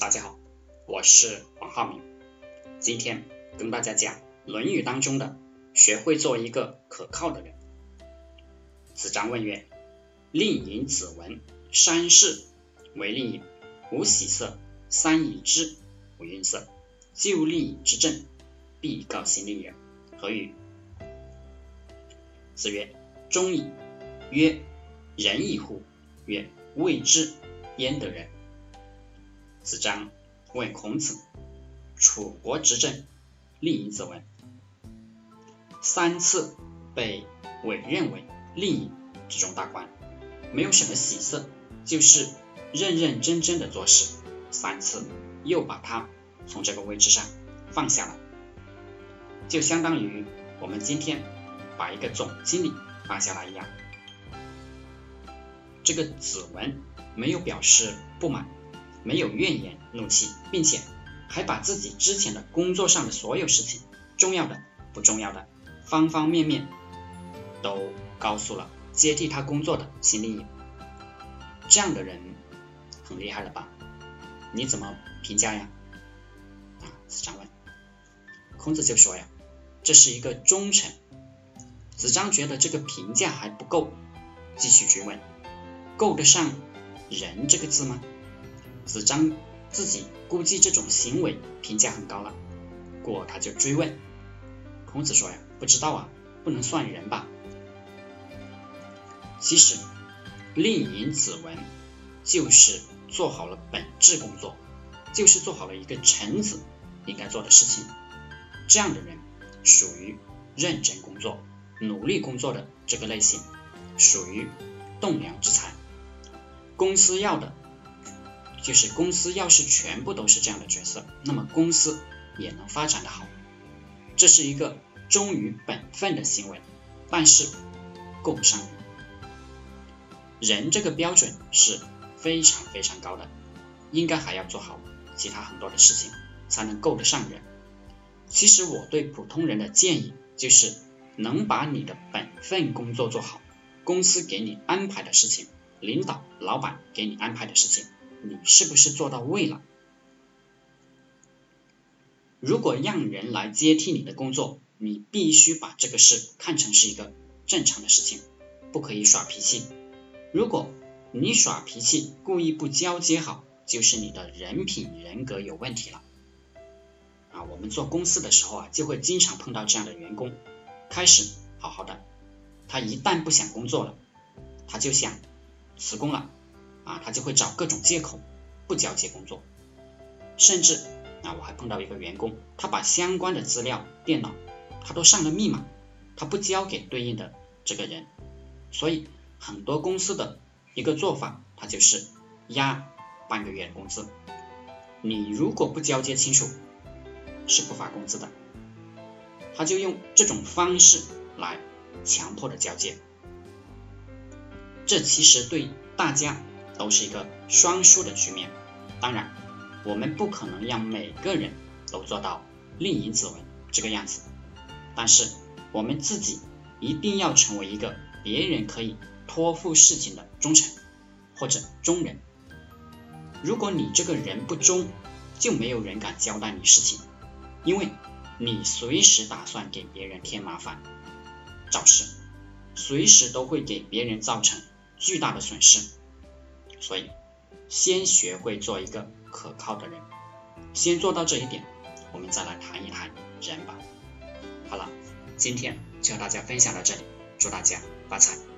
大家好，我是黄浩明，今天跟大家讲《论语》当中的“学会做一个可靠的人”。子张问曰：“令尹子文三世为令尹，无喜色，三以之，无愠色。就令尹之政，必告行令也。何与？”子曰：“忠矣。”曰：“仁矣乎？”曰：“未之，焉得仁？”子张问孔子：“楚国执政，令尹子文三次被委任为令尹之中大官，没有什么喜色，就是认认真真的做事。三次又把他从这个位置上放下了，就相当于我们今天把一个总经理放下来一样。这个子文没有表示不满。”没有怨言怒气，并且还把自己之前的工作上的所有事情，重要的、不重要的，方方面面都告诉了接替他工作的新令尹。这样的人很厉害了吧？你怎么评价呀？啊，子张问。孔子就说呀，这是一个忠臣。子张觉得这个评价还不够，继续追问，够得上仁这个字吗？子张自己估计这种行为评价很高了，过他就追问。孔子说呀，不知道啊，不能算人吧？其实令尹子文就是做好了本质工作，就是做好了一个臣子应该做的事情。这样的人属于认真工作、努力工作的这个类型，属于栋梁之才。公司要的。就是公司要是全部都是这样的角色，那么公司也能发展的好。这是一个忠于本分的行为，但是够不上人。人这个标准是非常非常高的，应该还要做好其他很多的事情，才能够得上人。其实我对普通人的建议就是，能把你的本分工作做好，公司给你安排的事情，领导、老板给你安排的事情。你是不是做到位了？如果让人来接替你的工作，你必须把这个事看成是一个正常的事情，不可以耍脾气。如果你耍脾气，故意不交接好，就是你的人品人格有问题了。啊，我们做公司的时候啊，就会经常碰到这样的员工，开始好好的，他一旦不想工作了，他就想辞工了。啊，他就会找各种借口不交接工作，甚至啊，我还碰到一个员工，他把相关的资料、电脑，他都上了密码，他不交给对应的这个人，所以很多公司的一个做法，他就是压半个月的工资，你如果不交接清楚，是不发工资的，他就用这种方式来强迫的交接，这其实对大家。都是一个双输的局面。当然，我们不可能让每个人都做到令尹子文这个样子，但是我们自己一定要成为一个别人可以托付事情的忠臣或者忠人。如果你这个人不忠，就没有人敢交代你事情，因为你随时打算给别人添麻烦、找事，随时都会给别人造成巨大的损失。所以，先学会做一个可靠的人，先做到这一点，我们再来谈一谈人吧。好了，今天就和大家分享到这里，祝大家发财。